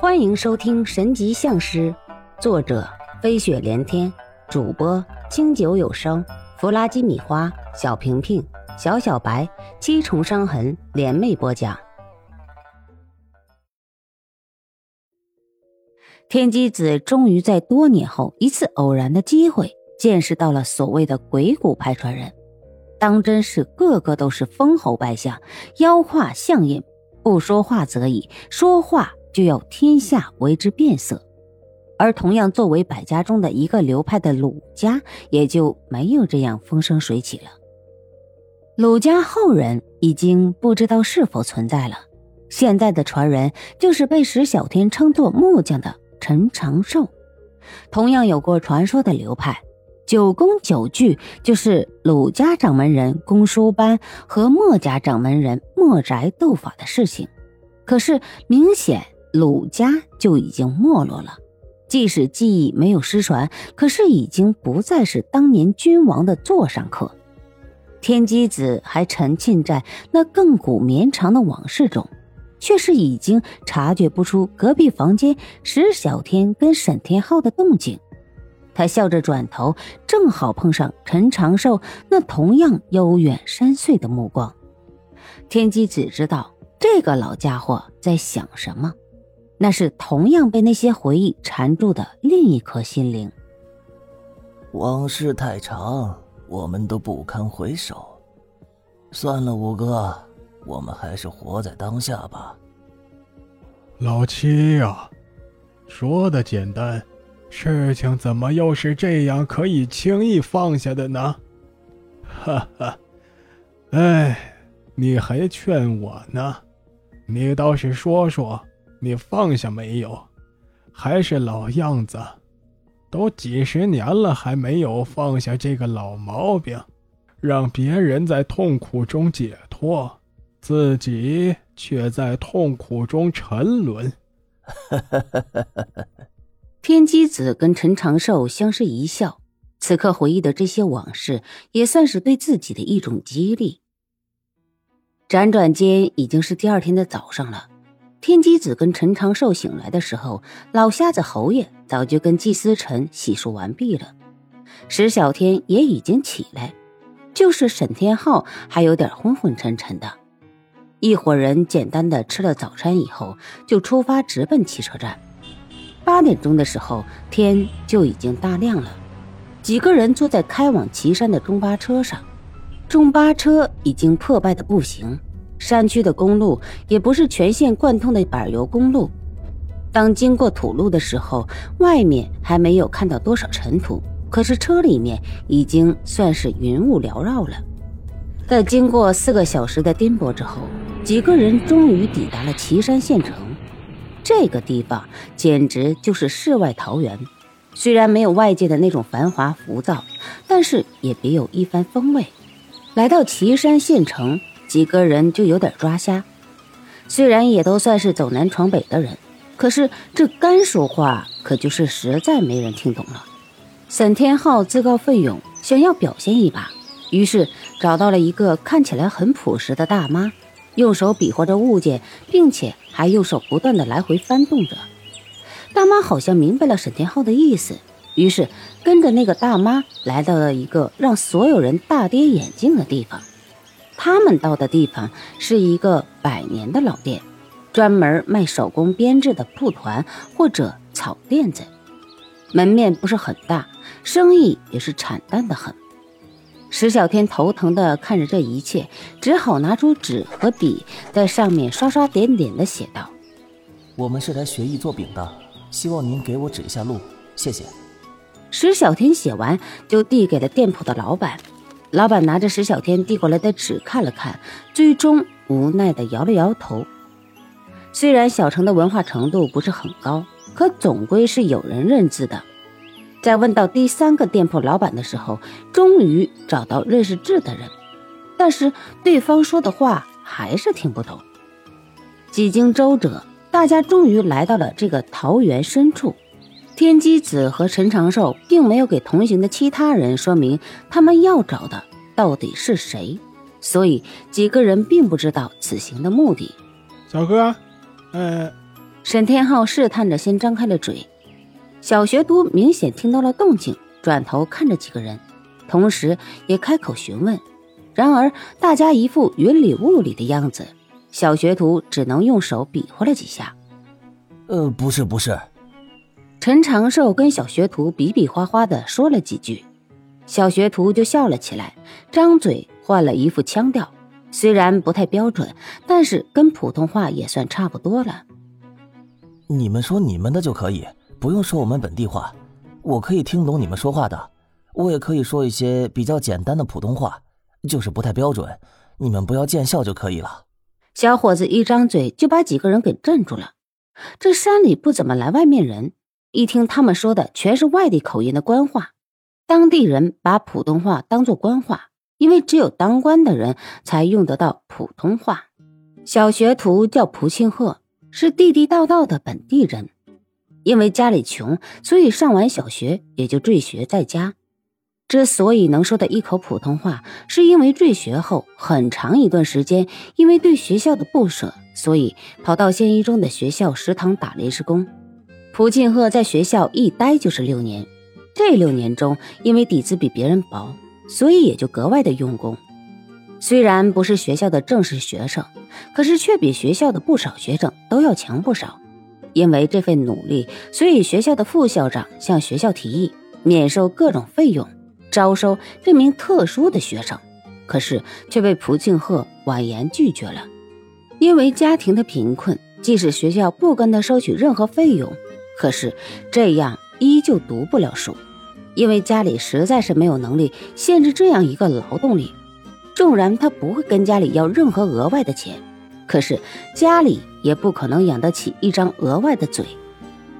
欢迎收听《神级相师》，作者飞雪连天，主播清酒有声，弗拉基米花，小平平，小小白，七重伤痕联袂播讲。天机子终于在多年后一次偶然的机会，见识到了所谓的鬼谷派传人，当真是个个都是封侯拜相，妖化相印，不说话则已，说话。就要天下为之变色，而同样作为百家中的一个流派的鲁家，也就没有这样风生水起了。鲁家后人已经不知道是否存在了，现在的传人就是被石小天称作木匠的陈长寿。同样有过传说的流派，九宫九句就是鲁家掌门人公输班和墨家掌门人墨宅斗法的事情，可是明显。鲁家就已经没落了，即使记忆没有失传，可是已经不再是当年君王的座上客。天机子还沉浸在那亘古绵长的往事中，却是已经察觉不出隔壁房间石小天跟沈天浩的动静。他笑着转头，正好碰上陈长寿那同样悠远深邃的目光。天机子知道这个老家伙在想什么。那是同样被那些回忆缠住的另一颗心灵。往事太长，我们都不堪回首。算了，五哥，我们还是活在当下吧。老七呀，说的简单，事情怎么又是这样可以轻易放下的呢？哈哈，哎，你还劝我呢？你倒是说说。你放下没有？还是老样子，都几十年了，还没有放下这个老毛病，让别人在痛苦中解脱，自己却在痛苦中沉沦。天机子跟陈长寿相视一笑，此刻回忆的这些往事，也算是对自己的一种激励。辗转间，已经是第二天的早上了。天机子跟陈长寿醒来的时候，老瞎子侯爷早就跟季思辰洗漱完毕了，石小天也已经起来，就是沈天浩还有点昏昏沉沉的。一伙人简单的吃了早餐以后，就出发直奔汽车站。八点钟的时候，天就已经大亮了，几个人坐在开往岐山的中巴车上，中巴车已经破败的不行。山区的公路也不是全线贯通的柏油公路，当经过土路的时候，外面还没有看到多少尘土，可是车里面已经算是云雾缭绕了。在经过四个小时的颠簸之后，几个人终于抵达了岐山县城。这个地方简直就是世外桃源，虽然没有外界的那种繁华浮躁，但是也别有一番风味。来到岐山县城。几个人就有点抓瞎，虽然也都算是走南闯北的人，可是这干说话可就是实在没人听懂了。沈天浩自告奋勇想要表现一把，于是找到了一个看起来很朴实的大妈，用手比划着物件，并且还用手不断的来回翻动着。大妈好像明白了沈天浩的意思，于是跟着那个大妈来到了一个让所有人大跌眼镜的地方。他们到的地方是一个百年的老店，专门卖手工编制的布团或者草垫子。门面不是很大，生意也是惨淡的很。石小天头疼的看着这一切，只好拿出纸和笔，在上面刷刷点点的写道：“我们是来学艺做饼的，希望您给我指一下路，谢谢。”石小天写完，就递给了店铺的老板。老板拿着石小天递过来的纸看了看，最终无奈的摇了摇头。虽然小城的文化程度不是很高，可总归是有人认字的。在问到第三个店铺老板的时候，终于找到认识字的人，但是对方说的话还是听不懂。几经周折，大家终于来到了这个桃园深处。天机子和陈长寿并没有给同行的其他人说明他们要找的到底是谁，所以几个人并不知道此行的目的。小哥，呃，沈天浩试探着先张开了嘴，小学徒明显听到了动静，转头看着几个人，同时也开口询问。然而大家一副云里雾里的样子，小学徒只能用手比划了几下。呃，不是，不是。陈长寿跟小学徒比比划划的说了几句，小学徒就笑了起来，张嘴换了一副腔调，虽然不太标准，但是跟普通话也算差不多了。你们说你们的就可以，不用说我们本地话，我可以听懂你们说话的，我也可以说一些比较简单的普通话，就是不太标准，你们不要见笑就可以了。小伙子一张嘴就把几个人给镇住了。这山里不怎么来外面人，一听他们说的全是外地口音的官话，当地人把普通话当做官话，因为只有当官的人才用得到普通话。小学徒叫蒲庆鹤。是地地道道的本地人，因为家里穷，所以上完小学也就辍学在家。之所以能说的一口普通话，是因为辍学后很长一段时间，因为对学校的不舍，所以跑到县一中的学校食堂打临时工。蒲庆鹤在学校一待就是六年，这六年中，因为底子比别人薄，所以也就格外的用功。虽然不是学校的正式学生，可是却比学校的不少学生都要强不少。因为这份努力，所以学校的副校长向学校提议免收各种费用，招收这名特殊的学生。可是却被蒲庆鹤婉言拒绝了。因为家庭的贫困，即使学校不跟他收取任何费用，可是这样依旧读不了书，因为家里实在是没有能力限制这样一个劳动力。纵然他不会跟家里要任何额外的钱，可是家里也不可能养得起一张额外的嘴。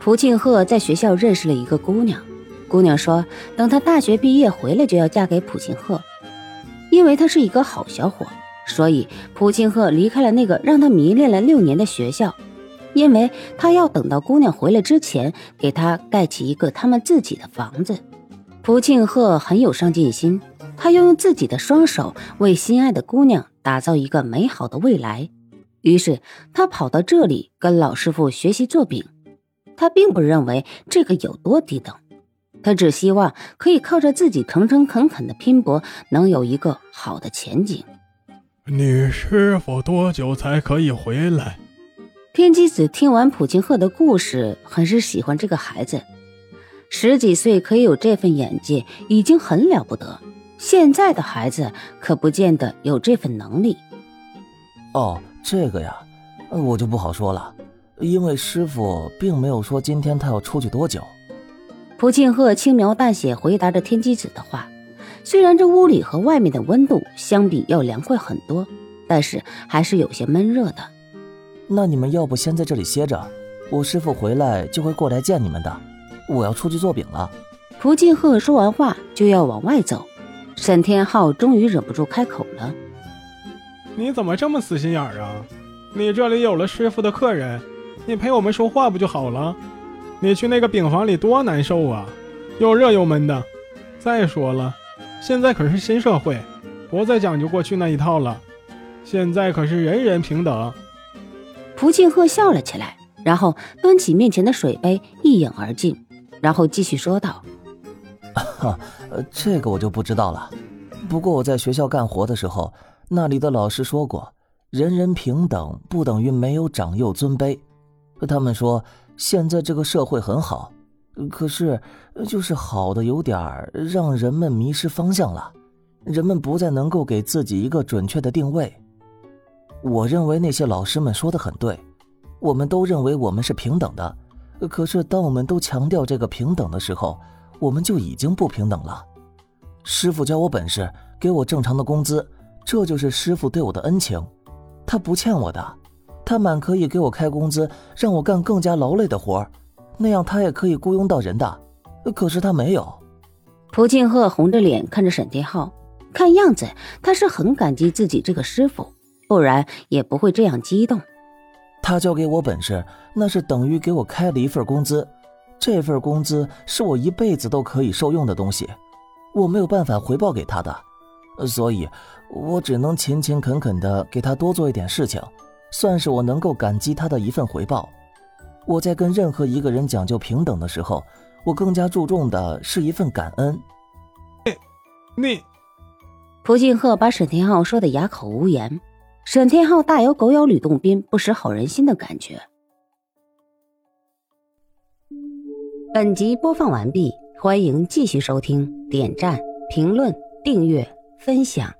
蒲庆鹤在学校认识了一个姑娘，姑娘说等他大学毕业回来就要嫁给蒲庆鹤，因为他是一个好小伙，所以蒲庆鹤离开了那个让他迷恋了六年的学校，因为他要等到姑娘回来之前给他盖起一个他们自己的房子。蒲庆鹤很有上进心。他要用自己的双手为心爱的姑娘打造一个美好的未来，于是他跑到这里跟老师傅学习做饼。他并不认为这个有多低等，他只希望可以靠着自己诚诚恳恳的拼搏，能有一个好的前景。你师傅多久才可以回来？天机子听完普庆鹤的故事，很是喜欢这个孩子。十几岁可以有这份眼界，已经很了不得。现在的孩子可不见得有这份能力。哦，这个呀，我就不好说了，因为师傅并没有说今天他要出去多久。蒲庆鹤轻描淡写回答着天机子的话。虽然这屋里和外面的温度相比要凉快很多，但是还是有些闷热的。那你们要不先在这里歇着，我师傅回来就会过来见你们的。我要出去做饼了。蒲庆鹤说完话就要往外走。沈天浩终于忍不住开口了：“你怎么这么死心眼儿啊？你这里有了师傅的客人，你陪我们说话不就好了？你去那个饼房里多难受啊，又热又闷的。再说了，现在可是新社会，不再讲究过去那一套了。现在可是人人平等。”蒲庆鹤笑了起来，然后端起面前的水杯一饮而尽，然后继续说道。哈，这个我就不知道了。不过我在学校干活的时候，那里的老师说过，人人平等不等于没有长幼尊卑。他们说现在这个社会很好，可是就是好的有点让人们迷失方向了，人们不再能够给自己一个准确的定位。我认为那些老师们说的很对，我们都认为我们是平等的，可是当我们都强调这个平等的时候。我们就已经不平等了。师傅教我本事，给我正常的工资，这就是师傅对我的恩情。他不欠我的，他满可以给我开工资，让我干更加劳累的活那样他也可以雇佣到人的。可是他没有。蒲庆鹤红着脸看着沈天浩，看样子他是很感激自己这个师傅，不然也不会这样激动。他教给我本事，那是等于给我开了一份工资。这份工资是我一辈子都可以受用的东西，我没有办法回报给他的，所以，我只能勤勤恳恳的给他多做一点事情，算是我能够感激他的一份回报。我在跟任何一个人讲究平等的时候，我更加注重的是一份感恩。你，你蒲敬鹤把沈天浩说的哑口无言。沈天浩大有狗咬吕洞宾，不识好人心的感觉。本集播放完毕，欢迎继续收听，点赞、评论、订阅、分享。